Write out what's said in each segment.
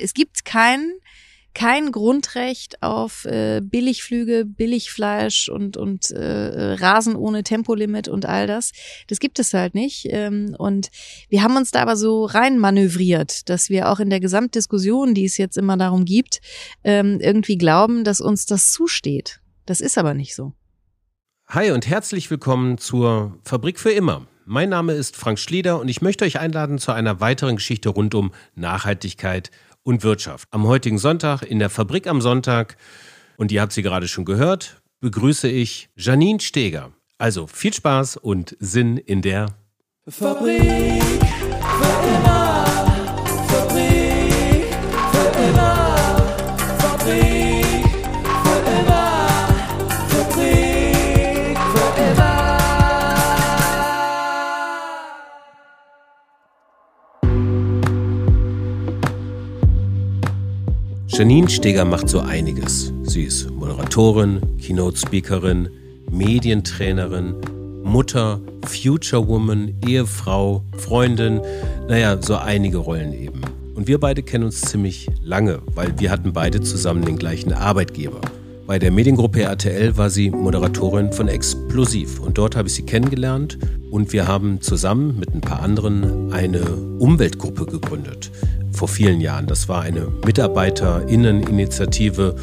es gibt keinen kein Grundrecht auf äh, Billigflüge, Billigfleisch und, und äh, Rasen ohne Tempolimit und all das. Das gibt es halt nicht. Ähm, und wir haben uns da aber so rein manövriert, dass wir auch in der Gesamtdiskussion, die es jetzt immer darum gibt, ähm, irgendwie glauben, dass uns das zusteht. Das ist aber nicht so. Hi und herzlich willkommen zur Fabrik für immer. Mein Name ist Frank Schlieder und ich möchte euch einladen zu einer weiteren Geschichte rund um Nachhaltigkeit und Wirtschaft. Am heutigen Sonntag in der Fabrik am Sonntag, und ihr habt sie gerade schon gehört, begrüße ich Janine Steger. Also viel Spaß und Sinn in der Fabrik für immer. Janine Steger macht so einiges. Sie ist Moderatorin, Keynote-Speakerin, Medientrainerin, Mutter, Future Woman, Ehefrau, Freundin, naja, so einige Rollen eben. Und wir beide kennen uns ziemlich lange, weil wir hatten beide zusammen den gleichen Arbeitgeber. Bei der Mediengruppe RTL war sie Moderatorin von Explosiv und dort habe ich sie kennengelernt und wir haben zusammen mit ein paar anderen eine Umweltgruppe gegründet vor vielen Jahren. Das war eine Mitarbeiterinneninitiative.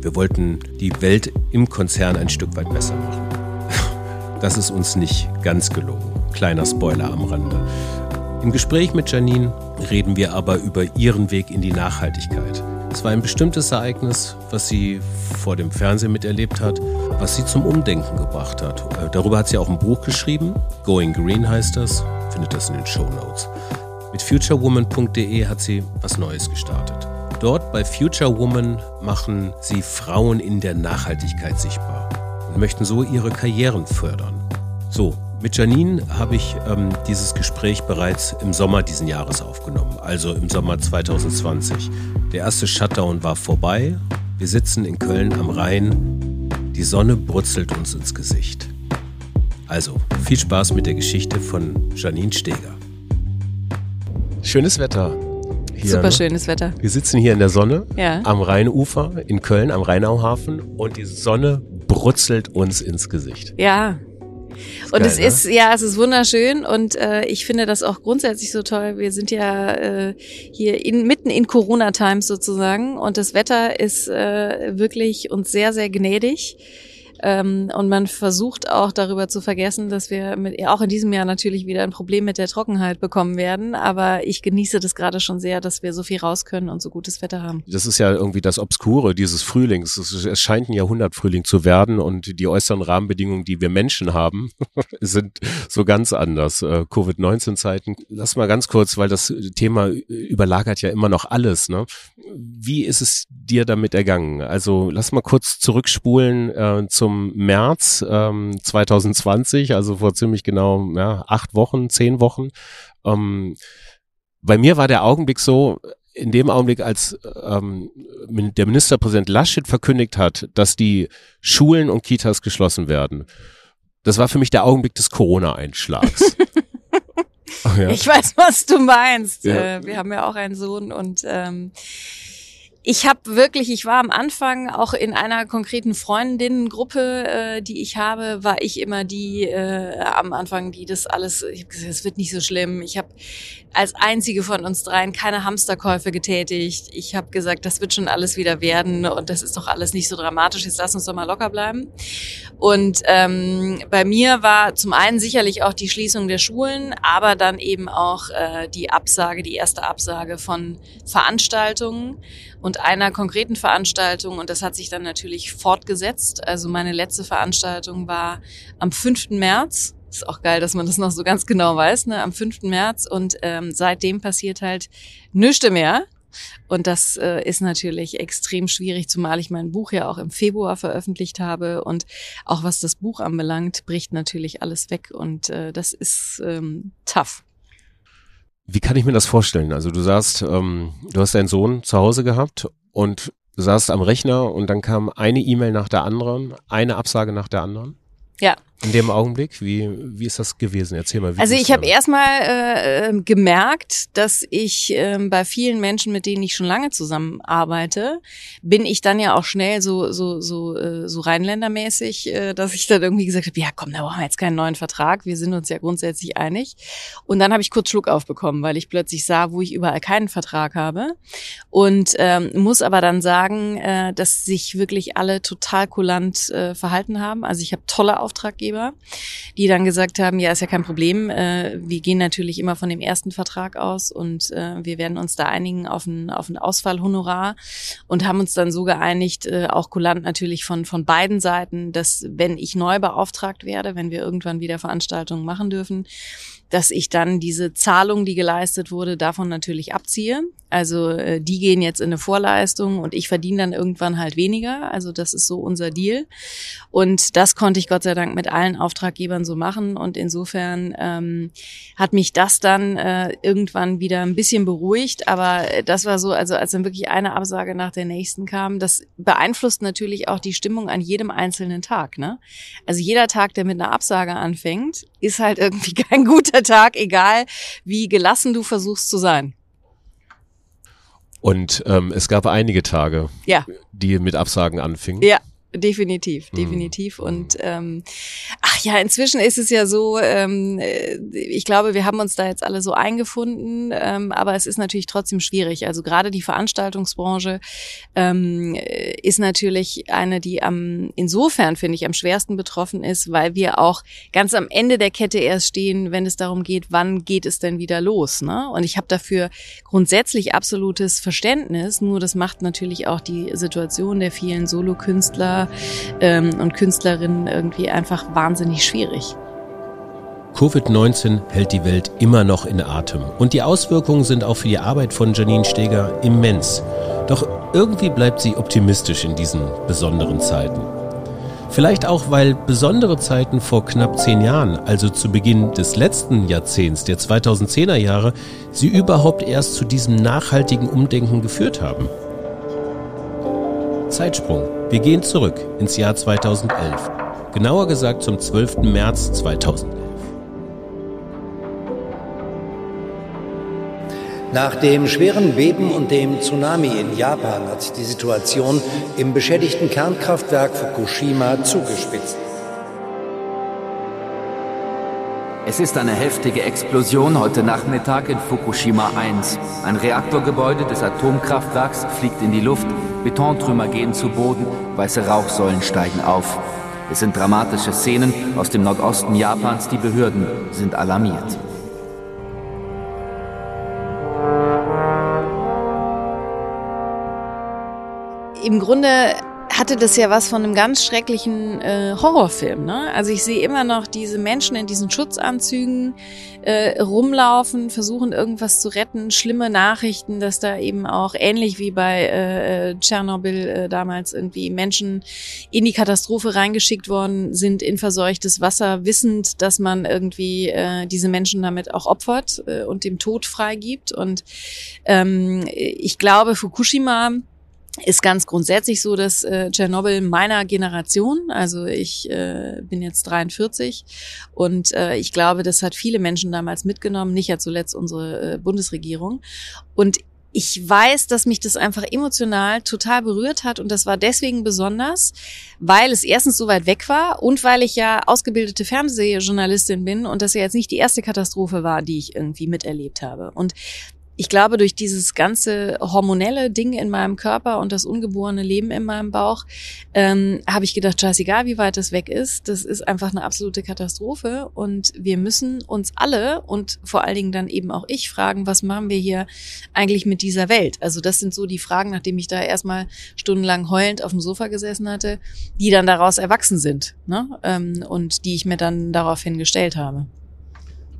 Wir wollten die Welt im Konzern ein Stück weit besser machen. Das ist uns nicht ganz gelungen. Kleiner Spoiler am Rande. Im Gespräch mit Janine reden wir aber über ihren Weg in die Nachhaltigkeit. Es war ein bestimmtes Ereignis, was sie vor dem Fernsehen miterlebt hat, was sie zum Umdenken gebracht hat. Äh, darüber hat sie auch ein Buch geschrieben. Going Green heißt das. Findet das in den Show Notes. Mit futurewoman.de hat sie was Neues gestartet. Dort bei Future Woman machen sie Frauen in der Nachhaltigkeit sichtbar und möchten so ihre Karrieren fördern. So, mit Janine habe ich ähm, dieses Gespräch bereits im Sommer diesen Jahres aufgenommen, also im Sommer 2020. Der erste Shutdown war vorbei. Wir sitzen in Köln am Rhein. Die Sonne brutzelt uns ins Gesicht. Also, viel Spaß mit der Geschichte von Janine Steger. Schönes Wetter. Hier, Super ne? schönes Wetter. Wir sitzen hier in der Sonne ja. am Rheinufer in Köln, am Rheinauhafen und die Sonne brutzelt uns ins Gesicht. Ja, und geil, es ne? ist, ja, es ist wunderschön und äh, ich finde das auch grundsätzlich so toll. Wir sind ja äh, hier in, mitten in Corona-Times sozusagen und das Wetter ist äh, wirklich uns sehr, sehr gnädig. Ähm, und man versucht auch darüber zu vergessen, dass wir mit, auch in diesem Jahr natürlich wieder ein Problem mit der Trockenheit bekommen werden. Aber ich genieße das gerade schon sehr, dass wir so viel raus können und so gutes Wetter haben. Das ist ja irgendwie das Obskure dieses Frühlings. Es scheint ein Jahrhundertfrühling zu werden und die äußeren Rahmenbedingungen, die wir Menschen haben, sind so ganz anders. Äh, Covid-19-Zeiten. Lass mal ganz kurz, weil das Thema überlagert ja immer noch alles. Ne? Wie ist es dir damit ergangen? Also lass mal kurz zurückspulen äh, zum zum März ähm, 2020, also vor ziemlich genau ja, acht Wochen, zehn Wochen. Ähm, bei mir war der Augenblick so, in dem Augenblick, als ähm, der Ministerpräsident Laschet verkündigt hat, dass die Schulen und Kitas geschlossen werden, das war für mich der Augenblick des Corona-Einschlags. oh, ja. Ich weiß, was du meinst. Ja. Äh, wir haben ja auch einen Sohn und ähm, ich habe wirklich, ich war am Anfang auch in einer konkreten Freundinnengruppe, äh, die ich habe, war ich immer die äh, am Anfang, die das alles, ich habe gesagt, es wird nicht so schlimm. Ich habe als einzige von uns dreien keine Hamsterkäufe getätigt. Ich habe gesagt, das wird schon alles wieder werden und das ist doch alles nicht so dramatisch. Jetzt lass uns doch mal locker bleiben. Und ähm, bei mir war zum einen sicherlich auch die Schließung der Schulen, aber dann eben auch äh, die Absage, die erste Absage von Veranstaltungen und einer konkreten Veranstaltung. Und das hat sich dann natürlich fortgesetzt. Also meine letzte Veranstaltung war am 5. März ist auch geil, dass man das noch so ganz genau weiß, ne? Am 5. März. Und ähm, seitdem passiert halt nichts mehr. Und das äh, ist natürlich extrem schwierig, zumal ich mein Buch ja auch im Februar veröffentlicht habe. Und auch was das Buch anbelangt, bricht natürlich alles weg. Und äh, das ist ähm, tough. Wie kann ich mir das vorstellen? Also du sagst, ähm, du hast deinen Sohn zu Hause gehabt und saßt am Rechner und dann kam eine E-Mail nach der anderen, eine Absage nach der anderen. Ja, in dem Augenblick? Wie, wie ist das gewesen? Erzähl mal. Wie also ich habe erstmal äh, ähm, gemerkt, dass ich äh, bei vielen Menschen, mit denen ich schon lange zusammenarbeite, bin ich dann ja auch schnell so so so äh, so rheinländermäßig, äh, dass ich dann irgendwie gesagt habe, ja komm, da brauchen wir jetzt keinen neuen Vertrag. Wir sind uns ja grundsätzlich einig. Und dann habe ich kurz Schluck aufbekommen, weil ich plötzlich sah, wo ich überall keinen Vertrag habe. Und ähm, muss aber dann sagen, äh, dass sich wirklich alle total kulant äh, verhalten haben. Also ich habe tolle Auftraggeber Auftraggeber, die dann gesagt haben, ja, ist ja kein Problem. Äh, wir gehen natürlich immer von dem ersten Vertrag aus und äh, wir werden uns da einigen auf ein, auf ein Ausfallhonorar und haben uns dann so geeinigt, äh, auch kulant natürlich von, von beiden Seiten, dass wenn ich neu beauftragt werde, wenn wir irgendwann wieder Veranstaltungen machen dürfen, dass ich dann diese Zahlung, die geleistet wurde, davon natürlich abziehe. Also äh, die gehen jetzt in eine Vorleistung und ich verdiene dann irgendwann halt weniger. Also das ist so unser Deal. Und das konnte ich Gott sei Dank mit allen Auftraggebern so machen. Und insofern ähm, hat mich das dann äh, irgendwann wieder ein bisschen beruhigt. Aber das war so, also als dann wirklich eine Absage nach der nächsten kam, das beeinflusst natürlich auch die Stimmung an jedem einzelnen Tag. Ne? Also jeder Tag, der mit einer Absage anfängt, ist halt irgendwie kein guter Tag, egal wie gelassen du versuchst zu sein. Und ähm, es gab einige Tage, ja. die mit Absagen anfingen. Ja, Definitiv, mhm. definitiv. Mhm. Und ähm, ach ja, inzwischen ist es ja so, ähm, ich glaube, wir haben uns da jetzt alle so eingefunden, ähm, aber es ist natürlich trotzdem schwierig. Also gerade die Veranstaltungsbranche ähm, ist natürlich eine, die am insofern, finde ich, am schwersten betroffen ist, weil wir auch ganz am Ende der Kette erst stehen, wenn es darum geht, wann geht es denn wieder los. Ne? Und ich habe dafür grundsätzlich absolutes Verständnis, nur das macht natürlich auch die Situation der vielen Solokünstler ähm, und Künstlerinnen irgendwie einfach wahnsinnig schwierig. Covid-19 hält die Welt immer noch in Atem und die Auswirkungen sind auch für die Arbeit von Janine Steger immens. Doch irgendwie bleibt sie optimistisch in diesen besonderen Zeiten. Vielleicht auch, weil besondere Zeiten vor knapp zehn Jahren, also zu Beginn des letzten Jahrzehnts, der 2010er Jahre, sie überhaupt erst zu diesem nachhaltigen Umdenken geführt haben. Zeitsprung. Wir gehen zurück ins Jahr 2011. Genauer gesagt zum 12. März 2011. Nach dem schweren Beben und dem Tsunami in Japan hat sich die Situation im beschädigten Kernkraftwerk Fukushima zugespitzt. Es ist eine heftige Explosion heute Nachmittag in Fukushima 1. Ein Reaktorgebäude des Atomkraftwerks fliegt in die Luft, Betontrümmer gehen zu Boden, weiße Rauchsäulen steigen auf. Es sind dramatische Szenen aus dem Nordosten Japans, die Behörden sind alarmiert. Im Grunde hatte das ja was von einem ganz schrecklichen äh, Horrorfilm. Ne? Also ich sehe immer noch diese Menschen in diesen Schutzanzügen äh, rumlaufen, versuchen irgendwas zu retten, schlimme Nachrichten, dass da eben auch ähnlich wie bei äh, äh, Tschernobyl äh, damals irgendwie Menschen in die Katastrophe reingeschickt worden sind in verseuchtes Wasser, wissend, dass man irgendwie äh, diese Menschen damit auch opfert äh, und dem Tod freigibt. Und ähm, ich glaube, Fukushima ist ganz grundsätzlich so, dass äh, Tschernobyl meiner Generation, also ich äh, bin jetzt 43 und äh, ich glaube, das hat viele Menschen damals mitgenommen, nicht ja zuletzt unsere äh, Bundesregierung. Und ich weiß, dass mich das einfach emotional total berührt hat und das war deswegen besonders, weil es erstens so weit weg war und weil ich ja ausgebildete Fernsehjournalistin bin und das ja jetzt nicht die erste Katastrophe war, die ich irgendwie miterlebt habe. Und ich glaube, durch dieses ganze hormonelle Ding in meinem Körper und das ungeborene Leben in meinem Bauch, ähm, habe ich gedacht, scheißegal, wie weit das weg ist, das ist einfach eine absolute Katastrophe. Und wir müssen uns alle und vor allen Dingen dann eben auch ich fragen, was machen wir hier eigentlich mit dieser Welt? Also das sind so die Fragen, nachdem ich da erstmal stundenlang heulend auf dem Sofa gesessen hatte, die dann daraus erwachsen sind ne? ähm, und die ich mir dann daraufhin gestellt habe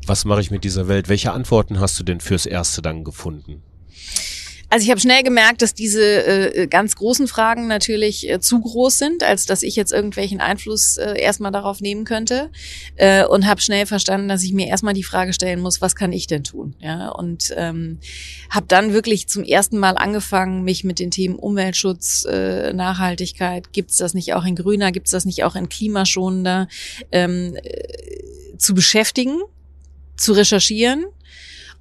was mache ich mit dieser Welt? Welche Antworten hast du denn fürs Erste dann gefunden? Also ich habe schnell gemerkt, dass diese äh, ganz großen Fragen natürlich äh, zu groß sind, als dass ich jetzt irgendwelchen Einfluss äh, erstmal darauf nehmen könnte. Äh, und habe schnell verstanden, dass ich mir erstmal die Frage stellen muss, was kann ich denn tun? Ja, und ähm, habe dann wirklich zum ersten Mal angefangen, mich mit den Themen Umweltschutz, äh, Nachhaltigkeit, gibt's das nicht auch in grüner, gibt's das nicht auch in klimaschonender, ähm, äh, zu beschäftigen, zu recherchieren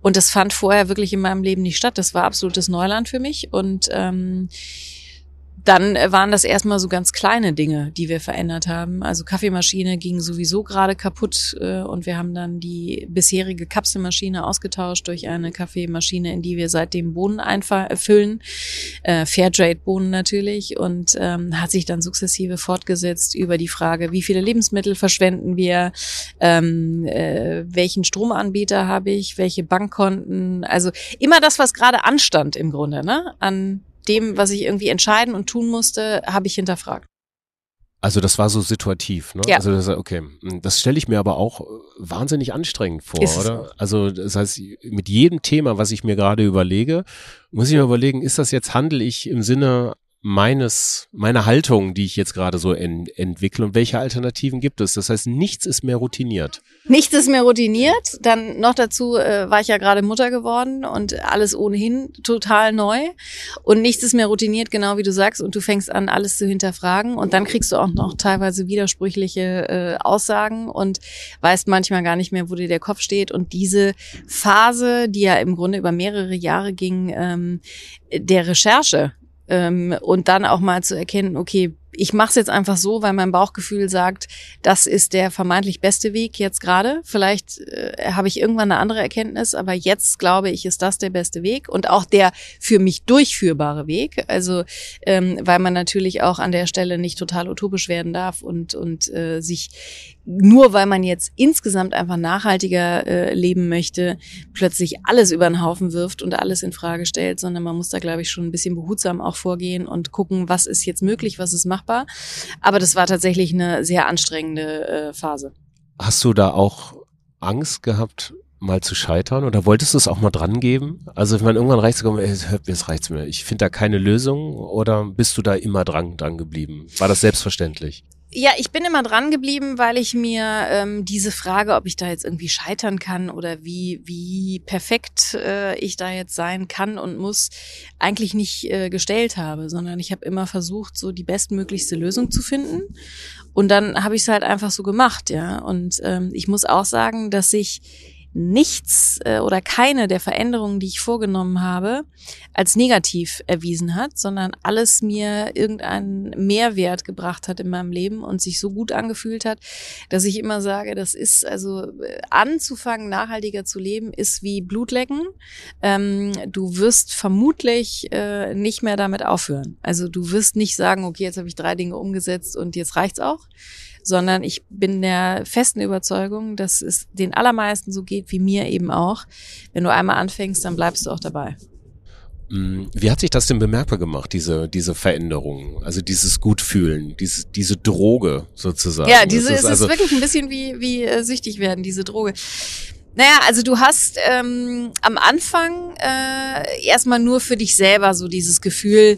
und das fand vorher wirklich in meinem Leben nicht statt. Das war absolutes Neuland für mich. Und ähm, dann waren das erstmal so ganz kleine Dinge, die wir verändert haben. Also Kaffeemaschine ging sowieso gerade kaputt äh, und wir haben dann die bisherige Kapselmaschine ausgetauscht durch eine Kaffeemaschine, in die wir seitdem Bohnen einfüllen, äh, Fairtrade-Bohnen natürlich. Und ähm, hat sich dann sukzessive fortgesetzt über die Frage, wie viele Lebensmittel verschwenden wir, ähm, äh, welchen Stromanbieter habe ich, welche Bankkonten, also immer das, was gerade anstand im Grunde, ne, an dem, was ich irgendwie entscheiden und tun musste, habe ich hinterfragt. Also das war so situativ, ne? Ja. Also das, okay, das stelle ich mir aber auch äh, wahnsinnig anstrengend vor, Ist oder? Also das heißt, mit jedem Thema, was ich mir gerade überlege, muss ich mir überlegen, ist das jetzt handel ich im Sinne meines meiner Haltung, die ich jetzt gerade so en, entwickle und welche Alternativen gibt es? Das heißt, nichts ist mehr routiniert. Nichts ist mehr routiniert. Dann noch dazu äh, war ich ja gerade Mutter geworden und alles ohnehin total neu. Und nichts ist mehr routiniert, genau wie du sagst. Und du fängst an, alles zu hinterfragen. Und dann kriegst du auch noch teilweise widersprüchliche äh, Aussagen und weißt manchmal gar nicht mehr, wo dir der Kopf steht. Und diese Phase, die ja im Grunde über mehrere Jahre ging, ähm, der Recherche, ähm, und dann auch mal zu erkennen, okay, ich mache es jetzt einfach so, weil mein Bauchgefühl sagt, das ist der vermeintlich beste Weg jetzt gerade. Vielleicht äh, habe ich irgendwann eine andere Erkenntnis, aber jetzt glaube ich, ist das der beste Weg und auch der für mich durchführbare Weg. Also ähm, weil man natürlich auch an der Stelle nicht total utopisch werden darf und und äh, sich nur weil man jetzt insgesamt einfach nachhaltiger äh, leben möchte, plötzlich alles über den Haufen wirft und alles in Frage stellt, sondern man muss da glaube ich schon ein bisschen behutsam auch vorgehen und gucken, was ist jetzt möglich, was ist machbar. Aber das war tatsächlich eine sehr anstrengende äh, Phase. Hast du da auch Angst gehabt, mal zu scheitern oder wolltest du es auch mal dran geben? Also wenn man irgendwann reicht, ey, hör, jetzt reicht's mir. Ich finde da keine Lösung oder bist du da immer dran, dran geblieben? War das selbstverständlich? Ja, ich bin immer dran geblieben, weil ich mir ähm, diese Frage, ob ich da jetzt irgendwie scheitern kann oder wie wie perfekt äh, ich da jetzt sein kann und muss, eigentlich nicht äh, gestellt habe, sondern ich habe immer versucht, so die bestmöglichste Lösung zu finden. Und dann habe ich es halt einfach so gemacht, ja. Und ähm, ich muss auch sagen, dass ich nichts äh, oder keine der Veränderungen, die ich vorgenommen habe, als negativ erwiesen hat, sondern alles mir irgendeinen Mehrwert gebracht hat in meinem Leben und sich so gut angefühlt hat, dass ich immer sage, das ist also äh, anzufangen, nachhaltiger zu leben, ist wie Blutlecken. Ähm, du wirst vermutlich äh, nicht mehr damit aufhören. Also du wirst nicht sagen, okay, jetzt habe ich drei Dinge umgesetzt und jetzt reicht's auch sondern ich bin der festen Überzeugung, dass es den allermeisten so geht wie mir eben auch. Wenn du einmal anfängst, dann bleibst du auch dabei. Mm, Wie hat sich das denn bemerkbar gemacht, diese, diese Veränderung? Also dieses Gutfühlen, diese, diese Droge sozusagen. Ja, diese es ist, also, wirklich ein bisschen wie, wie äh, süchtig werden, diese Droge. Naja, also du hast ähm, am Anfang äh, erstmal nur für dich selber so dieses Gefühl,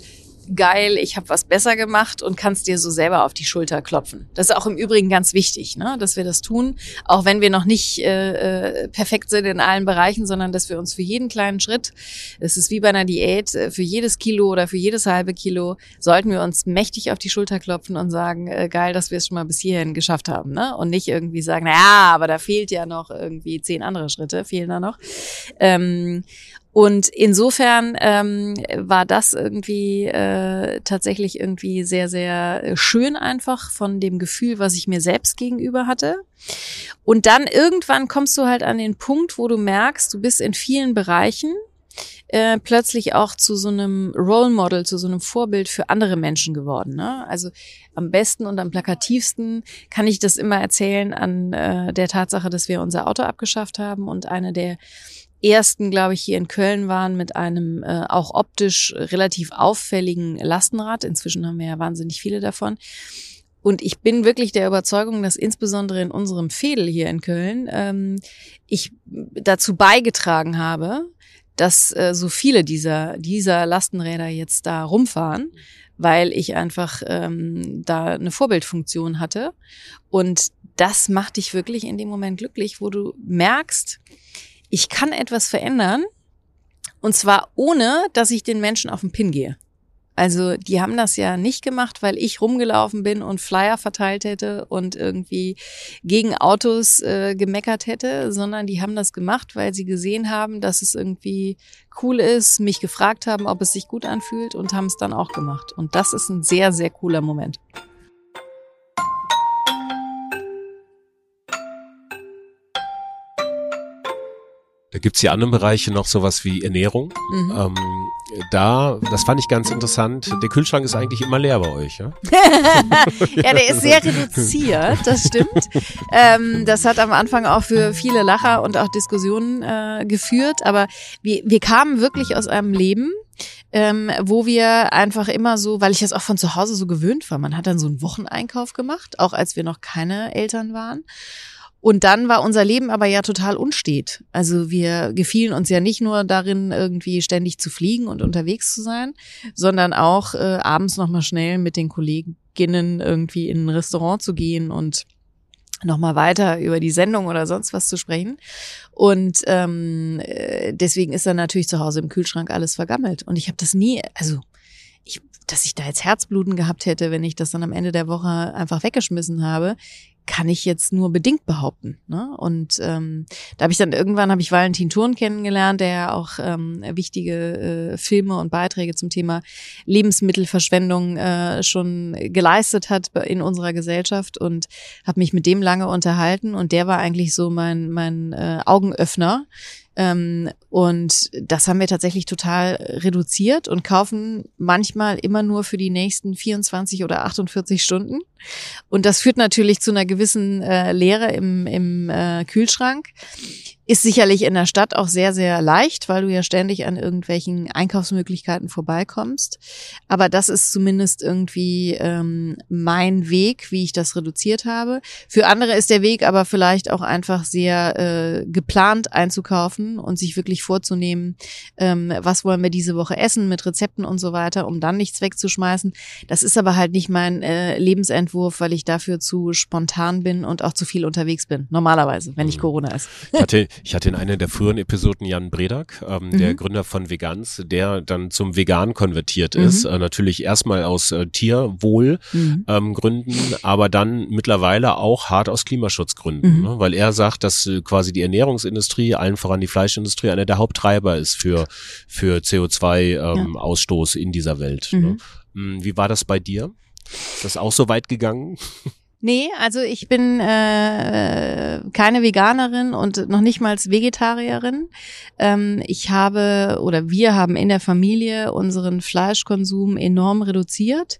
geil, ich habe was besser gemacht und kannst dir so selber auf die Schulter klopfen. Das ist auch im Übrigen ganz wichtig, ne? dass wir das tun, auch wenn wir noch nicht äh, äh, perfekt sind in allen Bereichen, sondern dass wir uns für jeden kleinen Schritt, es ist wie bei einer Diät, äh, für jedes Kilo oder für jedes halbe Kilo, sollten wir uns mächtig auf die Schulter klopfen und sagen, äh, geil, dass wir es schon mal bis hierhin geschafft haben. Ne? Und nicht irgendwie sagen, na ja, aber da fehlt ja noch irgendwie zehn andere Schritte, fehlen da noch. Ähm, und insofern ähm, war das irgendwie äh, tatsächlich irgendwie sehr, sehr äh, schön einfach von dem Gefühl, was ich mir selbst gegenüber hatte. Und dann irgendwann kommst du halt an den Punkt, wo du merkst, du bist in vielen Bereichen äh, plötzlich auch zu so einem Role Model, zu so einem Vorbild für andere Menschen geworden. Ne? Also am besten und am plakativsten kann ich das immer erzählen an äh, der Tatsache, dass wir unser Auto abgeschafft haben und eine der ersten, glaube ich, hier in Köln waren mit einem äh, auch optisch relativ auffälligen Lastenrad. Inzwischen haben wir ja wahnsinnig viele davon. Und ich bin wirklich der Überzeugung, dass insbesondere in unserem Fädel hier in Köln ähm, ich dazu beigetragen habe, dass äh, so viele dieser, dieser Lastenräder jetzt da rumfahren, weil ich einfach ähm, da eine Vorbildfunktion hatte. Und das macht dich wirklich in dem Moment glücklich, wo du merkst, ich kann etwas verändern. Und zwar ohne, dass ich den Menschen auf den Pin gehe. Also die haben das ja nicht gemacht, weil ich rumgelaufen bin und Flyer verteilt hätte und irgendwie gegen Autos äh, gemeckert hätte, sondern die haben das gemacht, weil sie gesehen haben, dass es irgendwie cool ist, mich gefragt haben, ob es sich gut anfühlt und haben es dann auch gemacht. Und das ist ein sehr, sehr cooler Moment. Da gibt's ja andere Bereiche noch sowas wie Ernährung. Mhm. Ähm, da, das fand ich ganz interessant. Der Kühlschrank ist eigentlich immer leer bei euch, ja? ja, der ist sehr reduziert, das stimmt. Ähm, das hat am Anfang auch für viele Lacher und auch Diskussionen äh, geführt. Aber wir, wir kamen wirklich aus einem Leben, ähm, wo wir einfach immer so, weil ich das auch von zu Hause so gewöhnt war, man hat dann so einen Wocheneinkauf gemacht, auch als wir noch keine Eltern waren. Und dann war unser Leben aber ja total unstet. Also wir gefielen uns ja nicht nur darin, irgendwie ständig zu fliegen und unterwegs zu sein, sondern auch äh, abends nochmal schnell mit den Kolleginnen irgendwie in ein Restaurant zu gehen und nochmal weiter über die Sendung oder sonst was zu sprechen. Und ähm, äh, deswegen ist dann natürlich zu Hause im Kühlschrank alles vergammelt. Und ich habe das nie, also ich, dass ich da jetzt Herzbluten gehabt hätte, wenn ich das dann am Ende der Woche einfach weggeschmissen habe, kann ich jetzt nur bedingt behaupten. Ne? Und ähm, da habe ich dann irgendwann habe ich Valentin Thurn kennengelernt, der ja auch ähm, wichtige äh, Filme und Beiträge zum Thema Lebensmittelverschwendung äh, schon geleistet hat in unserer Gesellschaft und habe mich mit dem lange unterhalten und der war eigentlich so mein mein äh, Augenöffner ähm, und das haben wir tatsächlich total reduziert und kaufen manchmal immer nur für die nächsten 24 oder 48 Stunden. Und das führt natürlich zu einer gewissen äh, Leere im, im äh, Kühlschrank. Ist sicherlich in der Stadt auch sehr, sehr leicht, weil du ja ständig an irgendwelchen Einkaufsmöglichkeiten vorbeikommst. Aber das ist zumindest irgendwie ähm, mein Weg, wie ich das reduziert habe. Für andere ist der Weg aber vielleicht auch einfach sehr äh, geplant einzukaufen und sich wirklich vorzunehmen, ähm, was wollen wir diese Woche essen mit Rezepten und so weiter, um dann nichts wegzuschmeißen. Das ist aber halt nicht mein äh, Lebensentwurf, weil ich dafür zu spontan bin und auch zu viel unterwegs bin. Normalerweise, wenn nicht mhm. Corona ist. Hatte ich hatte in einer der früheren Episoden Jan Bredak, ähm, mhm. der Gründer von Vegans, der dann zum Vegan konvertiert mhm. ist. Äh, natürlich erstmal aus äh, Tierwohlgründen, mhm. ähm, aber dann mittlerweile auch hart aus Klimaschutzgründen, mhm. ne? weil er sagt, dass äh, quasi die Ernährungsindustrie, allen voran die Fleischindustrie, einer der Haupttreiber ist für, für CO2-Ausstoß ähm, ja. in dieser Welt. Ne? Mhm. Hm, wie war das bei dir? Ist das auch so weit gegangen? Nee, also ich bin äh, keine Veganerin und noch nicht mal Vegetarierin. Ähm, ich habe oder wir haben in der Familie unseren Fleischkonsum enorm reduziert.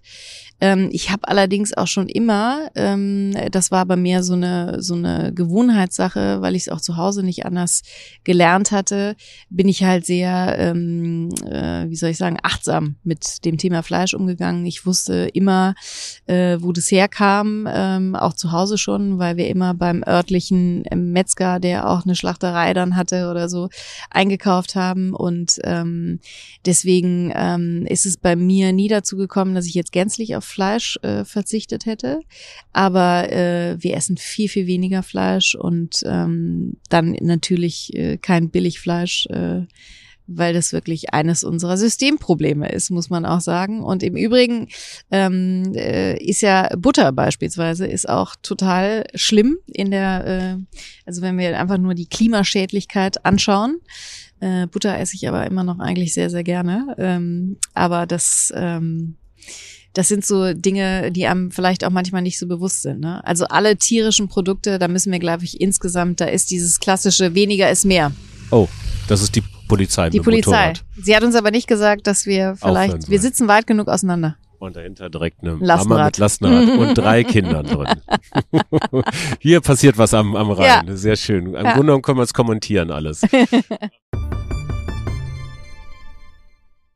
Ähm, ich habe allerdings auch schon immer, ähm, das war bei mir so eine so eine Gewohnheitssache, weil ich es auch zu Hause nicht anders gelernt hatte, bin ich halt sehr, ähm, äh, wie soll ich sagen, achtsam mit dem Thema Fleisch umgegangen. Ich wusste immer, äh, wo das herkam, ähm, auch zu Hause schon, weil wir immer beim örtlichen Metzger, der auch eine Schlachterei dann hatte oder so, eingekauft haben und ähm, deswegen ähm, ist es bei mir nie dazu gekommen, dass ich jetzt gänzlich auf Fleisch äh, verzichtet hätte. Aber äh, wir essen viel, viel weniger Fleisch und ähm, dann natürlich äh, kein Billigfleisch. Äh, weil das wirklich eines unserer Systemprobleme ist, muss man auch sagen. Und im Übrigen ähm, äh, ist ja Butter beispielsweise ist auch total schlimm in der, äh, also wenn wir einfach nur die Klimaschädlichkeit anschauen. Äh, Butter esse ich aber immer noch eigentlich sehr, sehr gerne. Ähm, aber das ähm, das sind so Dinge, die einem vielleicht auch manchmal nicht so bewusst sind. Ne? Also alle tierischen Produkte, da müssen wir, glaube ich, insgesamt, da ist dieses klassische weniger ist mehr. Oh, das ist die Polizei. Die Polizei. Motorrad. Sie hat uns aber nicht gesagt, dass wir vielleicht, wir sitzen weit genug auseinander. Und dahinter direkt eine Lastenrad. Mama mit Lastenrad und drei Kindern drin. Hier passiert was am, am Rhein. Ja. Sehr schön. Im ja. Grunde genommen können wir es kommentieren alles.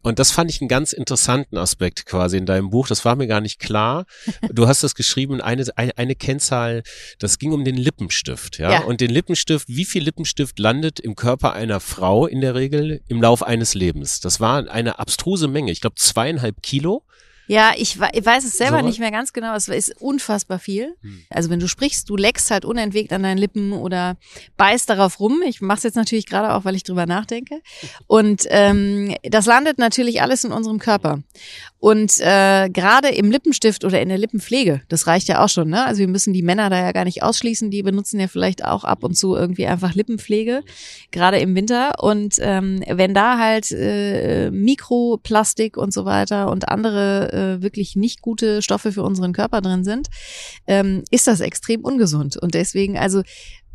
Und das fand ich einen ganz interessanten Aspekt quasi in deinem Buch. Das war mir gar nicht klar. Du hast das geschrieben, eine, eine, eine Kennzahl, das ging um den Lippenstift, ja? ja? Und den Lippenstift, wie viel Lippenstift landet im Körper einer Frau in der Regel im Lauf eines Lebens? Das war eine abstruse Menge. Ich glaube zweieinhalb Kilo. Ja, ich, ich weiß es selber so. nicht mehr ganz genau. Es ist unfassbar viel. Hm. Also wenn du sprichst, du leckst halt unentwegt an deinen Lippen oder beißt darauf rum. Ich mache es jetzt natürlich gerade auch, weil ich drüber nachdenke. Und ähm, das landet natürlich alles in unserem Körper. Und äh, gerade im Lippenstift oder in der Lippenpflege, das reicht ja auch schon. Ne? Also wir müssen die Männer da ja gar nicht ausschließen. Die benutzen ja vielleicht auch ab und zu irgendwie einfach Lippenpflege, gerade im Winter. Und ähm, wenn da halt äh, Mikroplastik und so weiter und andere äh, wirklich nicht gute Stoffe für unseren Körper drin sind, ähm, ist das extrem ungesund. Und deswegen, also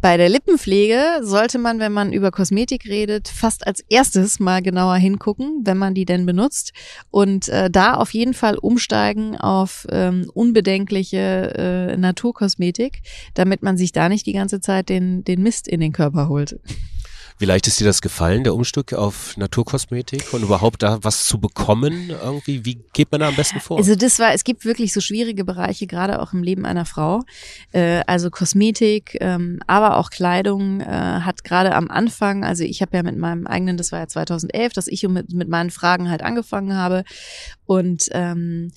bei der Lippenpflege sollte man, wenn man über Kosmetik redet, fast als erstes mal genauer hingucken, wenn man die denn benutzt und äh, da auf jeden Fall umsteigen auf ähm, unbedenkliche äh, Naturkosmetik, damit man sich da nicht die ganze Zeit den, den Mist in den Körper holt. Wie leicht ist dir das gefallen, der Umstieg auf Naturkosmetik und überhaupt da was zu bekommen irgendwie? Wie geht man da am besten vor? Also das war, es gibt wirklich so schwierige Bereiche, gerade auch im Leben einer Frau. Äh, also Kosmetik, ähm, aber auch Kleidung äh, hat gerade am Anfang, also ich habe ja mit meinem eigenen, das war ja 2011, dass ich mit, mit meinen Fragen halt angefangen habe und ähm,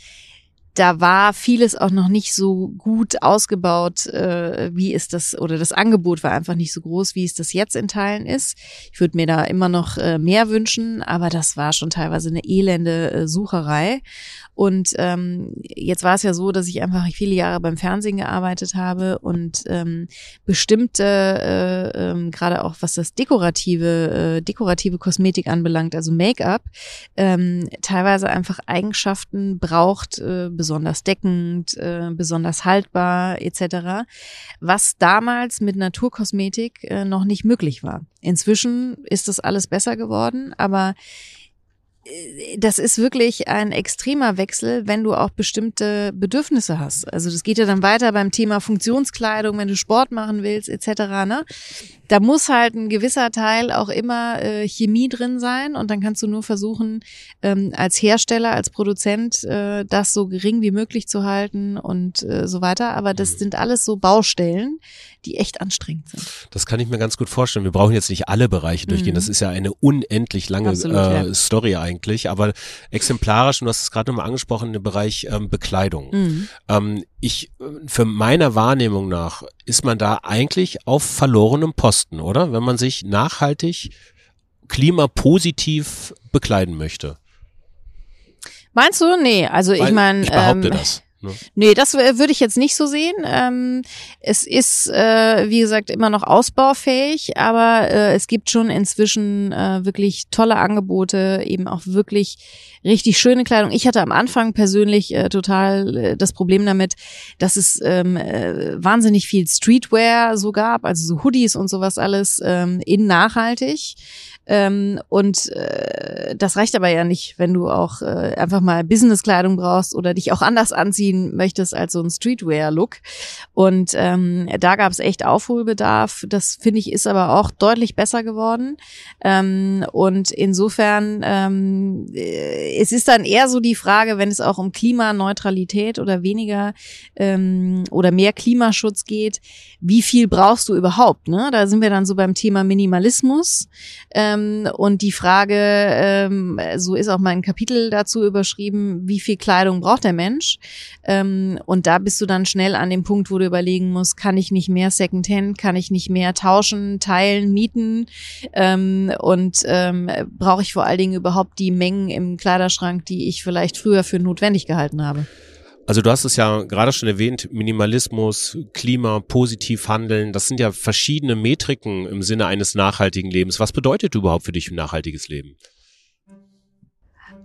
da war vieles auch noch nicht so gut ausgebaut, äh, wie ist das, oder das Angebot war einfach nicht so groß, wie es das jetzt in Teilen ist. Ich würde mir da immer noch äh, mehr wünschen, aber das war schon teilweise eine elende äh, Sucherei. Und ähm, jetzt war es ja so, dass ich einfach viele Jahre beim Fernsehen gearbeitet habe und ähm, bestimmte, äh, ähm, gerade auch was das dekorative, äh, dekorative Kosmetik anbelangt, also Make-up, ähm, teilweise einfach Eigenschaften braucht, äh, besonders deckend, äh, besonders haltbar etc., was damals mit Naturkosmetik äh, noch nicht möglich war. Inzwischen ist das alles besser geworden, aber das ist wirklich ein extremer Wechsel, wenn du auch bestimmte Bedürfnisse hast. Also das geht ja dann weiter beim Thema Funktionskleidung, wenn du Sport machen willst, etc. Ne? Da muss halt ein gewisser Teil auch immer äh, Chemie drin sein und dann kannst du nur versuchen, ähm, als Hersteller, als Produzent äh, das so gering wie möglich zu halten und äh, so weiter. Aber das mhm. sind alles so Baustellen, die echt anstrengend sind. Das kann ich mir ganz gut vorstellen. Wir brauchen jetzt nicht alle Bereiche durchgehen. Mhm. Das ist ja eine unendlich lange Absolut, äh, ja. Story eigentlich, aber exemplarisch, und du hast es gerade nochmal angesprochen, im Bereich ähm, Bekleidung. Mhm. Ähm, ich, für meiner Wahrnehmung nach, ist man da eigentlich auf verlorenem Posten, oder? Wenn man sich nachhaltig klimapositiv bekleiden möchte. Meinst du? Nee, also Weil ich meine. Ich behaupte ähm, das. Ne? Nee, das würde ich jetzt nicht so sehen. Ähm, es ist, äh, wie gesagt, immer noch ausbaufähig, aber äh, es gibt schon inzwischen äh, wirklich tolle Angebote, eben auch wirklich richtig schöne Kleidung. Ich hatte am Anfang persönlich äh, total äh, das Problem damit, dass es ähm, äh, wahnsinnig viel Streetwear so gab, also so Hoodies und sowas alles ähm, in nachhaltig. Ähm, und äh, das reicht aber ja nicht, wenn du auch äh, einfach mal Businesskleidung brauchst oder dich auch anders anziehen möchtest als so ein Streetwear-Look. Und ähm, da gab es echt Aufholbedarf. Das finde ich ist aber auch deutlich besser geworden. Ähm, und insofern ähm, äh, es ist dann eher so die Frage, wenn es auch um Klimaneutralität oder weniger ähm, oder mehr Klimaschutz geht, wie viel brauchst du überhaupt? Ne? Da sind wir dann so beim Thema Minimalismus. Ähm, ähm, und die Frage, ähm, so ist auch mein Kapitel dazu überschrieben, wie viel Kleidung braucht der Mensch? Ähm, und da bist du dann schnell an dem Punkt, wo du überlegen musst, kann ich nicht mehr Secondhand, kann ich nicht mehr tauschen, teilen, mieten? Ähm, und ähm, brauche ich vor allen Dingen überhaupt die Mengen im Kleiderschrank, die ich vielleicht früher für notwendig gehalten habe? Also du hast es ja gerade schon erwähnt, Minimalismus, Klima, positiv handeln, das sind ja verschiedene Metriken im Sinne eines nachhaltigen Lebens. Was bedeutet überhaupt für dich ein nachhaltiges Leben?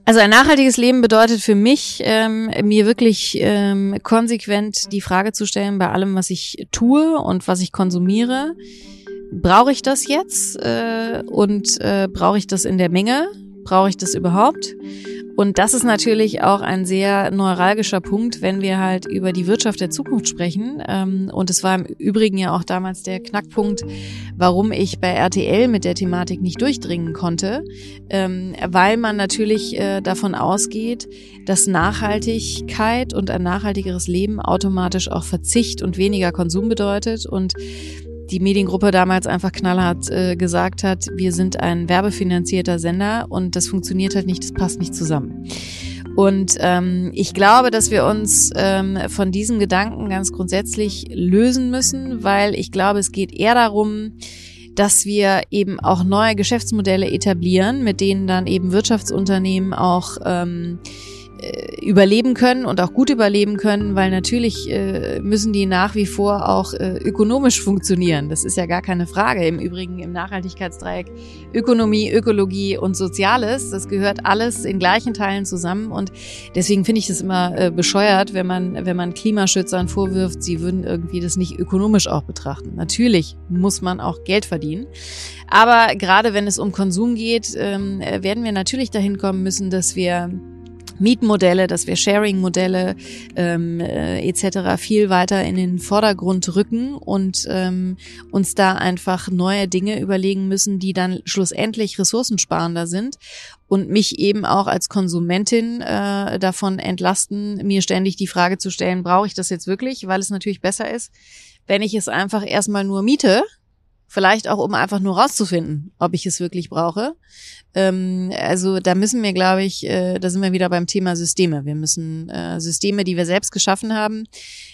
Also ein nachhaltiges Leben bedeutet für mich, ähm, mir wirklich ähm, konsequent die Frage zu stellen bei allem, was ich tue und was ich konsumiere. Brauche ich das jetzt äh, und äh, brauche ich das in der Menge? Brauche ich das überhaupt? Und das ist natürlich auch ein sehr neuralgischer Punkt, wenn wir halt über die Wirtschaft der Zukunft sprechen. Ähm, und es war im Übrigen ja auch damals der Knackpunkt, warum ich bei RTL mit der Thematik nicht durchdringen konnte, ähm, weil man natürlich äh, davon ausgeht, dass Nachhaltigkeit und ein nachhaltigeres Leben automatisch auch Verzicht und weniger Konsum bedeutet. Und die Mediengruppe damals einfach knallhart äh, gesagt hat, wir sind ein werbefinanzierter Sender und das funktioniert halt nicht, das passt nicht zusammen. Und ähm, ich glaube, dass wir uns ähm, von diesem Gedanken ganz grundsätzlich lösen müssen, weil ich glaube, es geht eher darum, dass wir eben auch neue Geschäftsmodelle etablieren, mit denen dann eben Wirtschaftsunternehmen auch ähm, äh, überleben können und auch gut überleben können, weil natürlich äh, müssen die nach wie vor auch äh, ökonomisch funktionieren. Das ist ja gar keine Frage. Im Übrigen im Nachhaltigkeitsdreieck Ökonomie, Ökologie und Soziales, das gehört alles in gleichen Teilen zusammen und deswegen finde ich es immer äh, bescheuert, wenn man wenn man Klimaschützern vorwirft, sie würden irgendwie das nicht ökonomisch auch betrachten. Natürlich muss man auch Geld verdienen, aber gerade wenn es um Konsum geht, ähm, werden wir natürlich dahin kommen müssen, dass wir Mietmodelle, dass wir Sharing-Modelle ähm, äh, etc. viel weiter in den Vordergrund rücken und ähm, uns da einfach neue Dinge überlegen müssen, die dann schlussendlich ressourcensparender sind und mich eben auch als Konsumentin äh, davon entlasten, mir ständig die Frage zu stellen, brauche ich das jetzt wirklich? Weil es natürlich besser ist, wenn ich es einfach erstmal nur miete Vielleicht auch, um einfach nur rauszufinden, ob ich es wirklich brauche. Ähm, also da müssen wir, glaube ich, äh, da sind wir wieder beim Thema Systeme. Wir müssen äh, Systeme, die wir selbst geschaffen haben,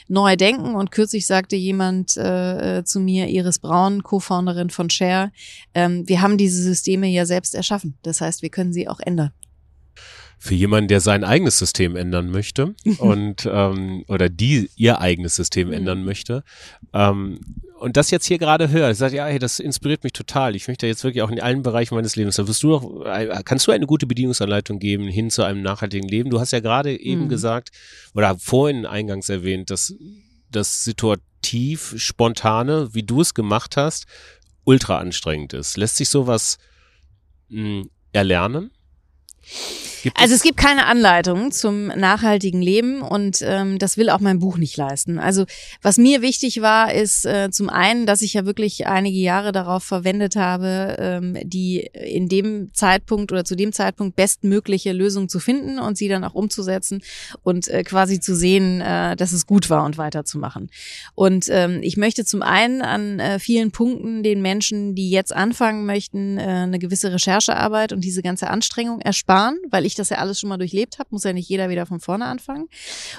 neu denken. Und kürzlich sagte jemand äh, äh zu mir, Iris Braun, Co-Founderin von Share, ähm, wir haben diese Systeme ja selbst erschaffen. Das heißt, wir können sie auch ändern für jemanden, der sein eigenes System ändern möchte und ähm, oder die ihr eigenes System mhm. ändern möchte ähm, und das jetzt hier gerade hört, sagt ja, hey, das inspiriert mich total. Ich möchte jetzt wirklich auch in allen Bereichen meines Lebens. Da wirst du doch, äh, kannst du eine gute Bedienungsanleitung geben hin zu einem nachhaltigen Leben? Du hast ja gerade eben mhm. gesagt oder vorhin eingangs erwähnt, dass das situativ spontane, wie du es gemacht hast, ultra anstrengend ist. Lässt sich sowas mh, hm, erlernen? Gibt also es gibt keine Anleitung zum nachhaltigen Leben und ähm, das will auch mein Buch nicht leisten. Also was mir wichtig war, ist äh, zum einen, dass ich ja wirklich einige Jahre darauf verwendet habe, ähm, die in dem Zeitpunkt oder zu dem Zeitpunkt bestmögliche Lösung zu finden und sie dann auch umzusetzen und äh, quasi zu sehen, äh, dass es gut war und weiterzumachen. Und ähm, ich möchte zum einen an äh, vielen Punkten den Menschen, die jetzt anfangen möchten, äh, eine gewisse Recherchearbeit und diese ganze Anstrengung ersparen, weil ich ich das ja alles schon mal durchlebt habe, muss ja nicht jeder wieder von vorne anfangen.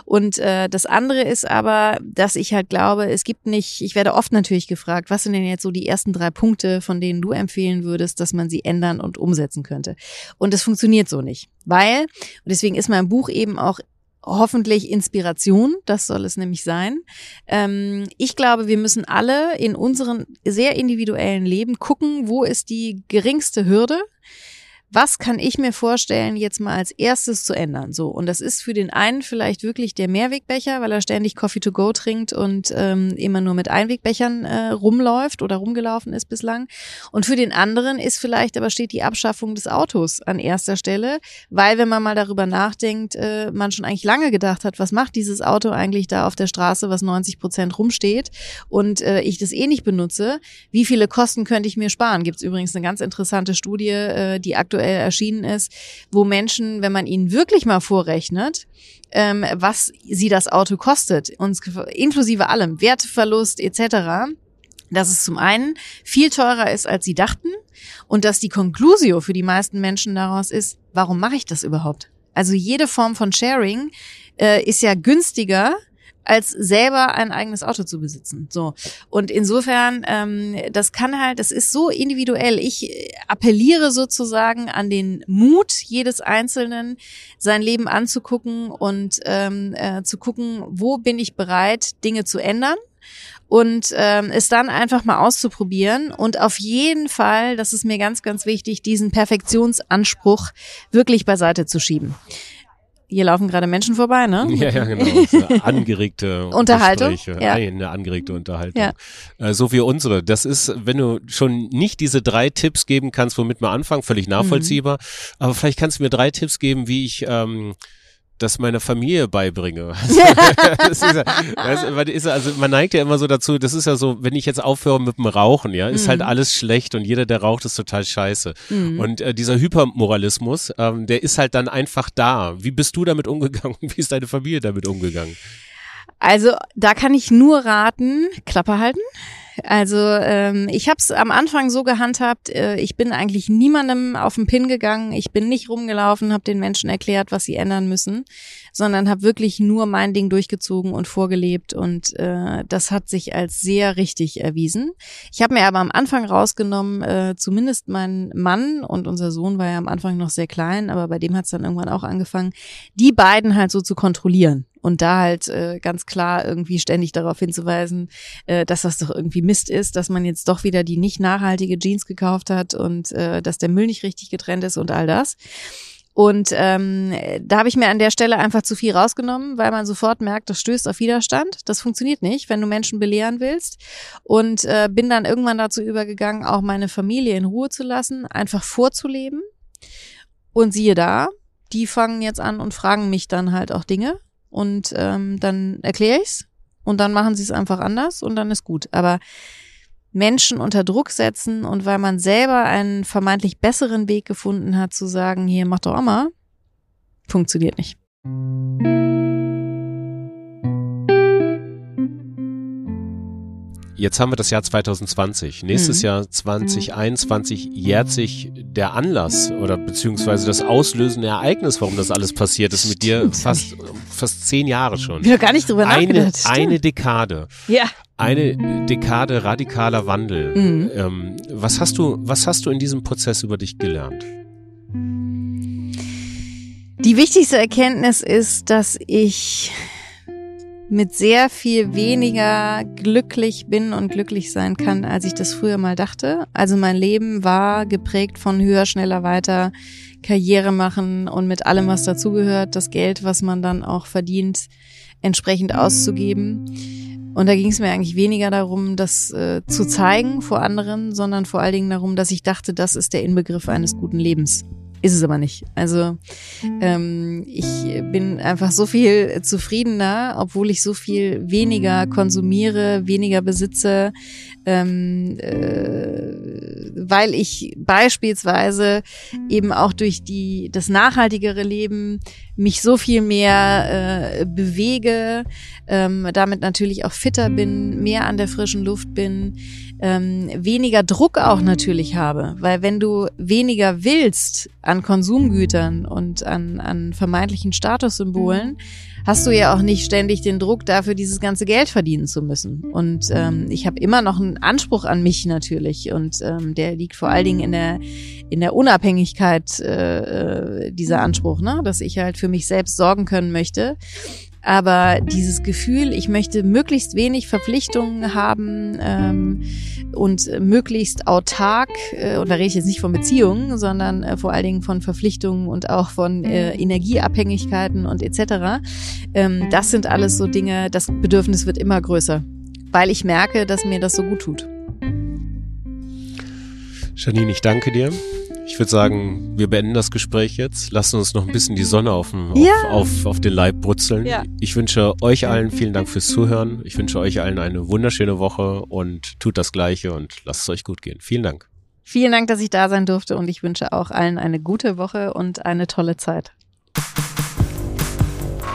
Und äh, das andere ist aber, dass ich halt glaube, es gibt nicht, ich werde oft natürlich gefragt, was sind denn jetzt so die ersten drei Punkte, von denen du empfehlen würdest, dass man sie ändern und umsetzen könnte. Und das funktioniert so nicht. Weil, und deswegen ist mein Buch eben auch hoffentlich Inspiration, das soll es nämlich sein. Ähm, ich glaube, wir müssen alle in unserem sehr individuellen Leben gucken, wo ist die geringste Hürde, was kann ich mir vorstellen, jetzt mal als erstes zu ändern? So, und das ist für den einen vielleicht wirklich der Mehrwegbecher, weil er ständig Coffee to go trinkt und ähm, immer nur mit Einwegbechern äh, rumläuft oder rumgelaufen ist bislang. Und für den anderen ist vielleicht aber steht die Abschaffung des Autos an erster Stelle, weil wenn man mal darüber nachdenkt, äh, man schon eigentlich lange gedacht hat, was macht dieses Auto eigentlich da auf der Straße, was 90 Prozent rumsteht und äh, ich das eh nicht benutze, wie viele Kosten könnte ich mir sparen? Gibt es übrigens eine ganz interessante Studie, äh, die aktuell aktuell erschienen ist, wo Menschen, wenn man ihnen wirklich mal vorrechnet, ähm, was sie das Auto kostet, uns inklusive allem, Wertverlust etc., dass es zum einen viel teurer ist, als sie dachten und dass die Conclusio für die meisten Menschen daraus ist, warum mache ich das überhaupt? Also jede Form von Sharing äh, ist ja günstiger als selber ein eigenes Auto zu besitzen. So und insofern, ähm, das kann halt, das ist so individuell. Ich appelliere sozusagen an den Mut jedes Einzelnen, sein Leben anzugucken und ähm, äh, zu gucken, wo bin ich bereit, Dinge zu ändern und ähm, es dann einfach mal auszuprobieren und auf jeden Fall, das ist mir ganz, ganz wichtig, diesen Perfektionsanspruch wirklich beiseite zu schieben hier laufen gerade Menschen vorbei, ne? Ja, ja, genau. Angeregte Unterhaltung. Ja. Ja. Eine angeregte Unterhaltung. Ja. Äh, so wie unsere. Das ist, wenn du schon nicht diese drei Tipps geben kannst, womit wir anfangen, völlig nachvollziehbar. Mhm. Aber vielleicht kannst du mir drei Tipps geben, wie ich ähm, das meiner Familie beibringe. das ist, ja- das man ist, also man neigt ja immer so dazu, das ist ja so, wenn ich jetzt aufhöre mit dem Rauchen, ja, ist Mhm. halt alles schlecht und jeder, der raucht, ist total scheiße. Und äh, dieser Hypermoralismus, ähm, der ist halt dann einfach da. Wie bist du damit umgegangen? Wie ist deine Familie damit umgegangen? Also da kann ich nur raten, Klappe halten. Also ähm, ich habe es am Anfang so gehandhabt, äh, ich bin eigentlich niemandem auf den Pin gegangen, ich bin nicht rumgelaufen, habe den Menschen erklärt, was sie ändern müssen, sondern habe wirklich nur mein Ding durchgezogen und vorgelebt. Und äh, das hat sich als sehr richtig erwiesen. Ich habe mir aber am Anfang rausgenommen, äh, zumindest mein Mann und unser Sohn war ja am Anfang noch sehr klein, aber bei dem hat es dann irgendwann auch angefangen, die beiden halt so zu kontrollieren und da halt äh, ganz klar irgendwie ständig darauf hinzuweisen, äh, dass das doch irgendwie Mist ist, dass man jetzt doch wieder die nicht nachhaltige Jeans gekauft hat und äh, dass der Müll nicht richtig getrennt ist und all das. Und ähm, da habe ich mir an der Stelle einfach zu viel rausgenommen, weil man sofort merkt, das stößt auf Widerstand. Das funktioniert nicht, wenn du Menschen belehren willst. Und äh, bin dann irgendwann dazu übergegangen, auch meine Familie in Ruhe zu lassen, einfach vorzuleben. Und siehe da, die fangen jetzt an und fragen mich dann halt auch Dinge. Und ähm, dann erkläre ich's und dann machen sie es einfach anders und dann ist gut. Aber Menschen unter Druck setzen und weil man selber einen vermeintlich besseren Weg gefunden hat, zu sagen, hier mach doch auch mal, funktioniert nicht. Jetzt haben wir das Jahr 2020. Nächstes Mhm. Jahr 2021 jährt sich der Anlass oder beziehungsweise das auslösende Ereignis, warum das alles passiert ist mit dir fast, fast zehn Jahre schon. Ich habe gar nicht drüber Eine, nachgedacht. Eine Dekade. ja. Eine Dekade radikaler Wandel. Mhm. Ähm, was hast du, was hast du in diesem Prozess über dich gelernt? Die wichtigste Erkenntnis ist, dass ich mit sehr viel weniger glücklich bin und glücklich sein kann, als ich das früher mal dachte. Also mein Leben war geprägt von höher, schneller, weiter, Karriere machen und mit allem, was dazugehört, das Geld, was man dann auch verdient, entsprechend auszugeben. Und da ging es mir eigentlich weniger darum, das äh, zu zeigen vor anderen, sondern vor allen Dingen darum, dass ich dachte, das ist der Inbegriff eines guten Lebens. Ist es aber nicht. Also ähm, ich bin einfach so viel zufriedener, obwohl ich so viel weniger konsumiere, weniger besitze, ähm, äh, weil ich beispielsweise eben auch durch die das nachhaltigere Leben mich so viel mehr äh, bewege, ähm, damit natürlich auch fitter bin, mehr an der frischen Luft bin, ähm, weniger Druck auch natürlich habe, weil wenn du weniger willst an Konsumgütern und an, an vermeintlichen Statussymbolen, hast du ja auch nicht ständig den Druck dafür, dieses ganze Geld verdienen zu müssen. Und ähm, ich habe immer noch einen Anspruch an mich natürlich und ähm, der liegt vor allen Dingen in der in der Unabhängigkeit äh, äh, dieser Anspruch, ne, dass ich halt für mich selbst sorgen können möchte. Aber dieses Gefühl, ich möchte möglichst wenig Verpflichtungen haben ähm, und möglichst autark, äh, und da rede ich jetzt nicht von Beziehungen, sondern äh, vor allen Dingen von Verpflichtungen und auch von äh, Energieabhängigkeiten und etc. Ähm, das sind alles so Dinge, das Bedürfnis wird immer größer, weil ich merke, dass mir das so gut tut. Janine, ich danke dir. Ich würde sagen, wir beenden das Gespräch jetzt. Lassen uns noch ein bisschen die Sonne auf, dem, Ja. auf, auf, auf den Leib brutzeln. Ja. Ich wünsche euch allen vielen Dank fürs Zuhören. Ich wünsche euch allen eine wunderschöne Woche und tut das Gleiche und lasst es euch gut gehen. Vielen Dank. Vielen Dank, dass ich da sein durfte und ich wünsche auch allen eine gute Woche und eine tolle Zeit.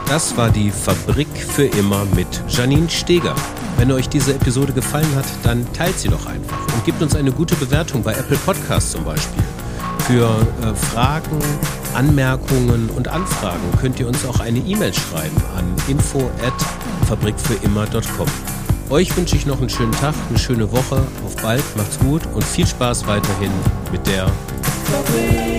Das war die Fabrik für immer mit Janine Steger. Wenn euch diese Episode gefallen hat, dann teilt sie doch einfach und gebt uns eine gute Bewertung bei Apple Podcasts zum Beispiel. Für äh, Fragen, Anmerkungen und Anfragen könnt ihr uns auch eine E-Mail schreiben an info@fabrikfürimmer.com. Euch wünsche ich noch einen schönen Tag, eine schöne Woche. Auf bald, macht's gut und viel Spaß weiterhin mit der Fabrik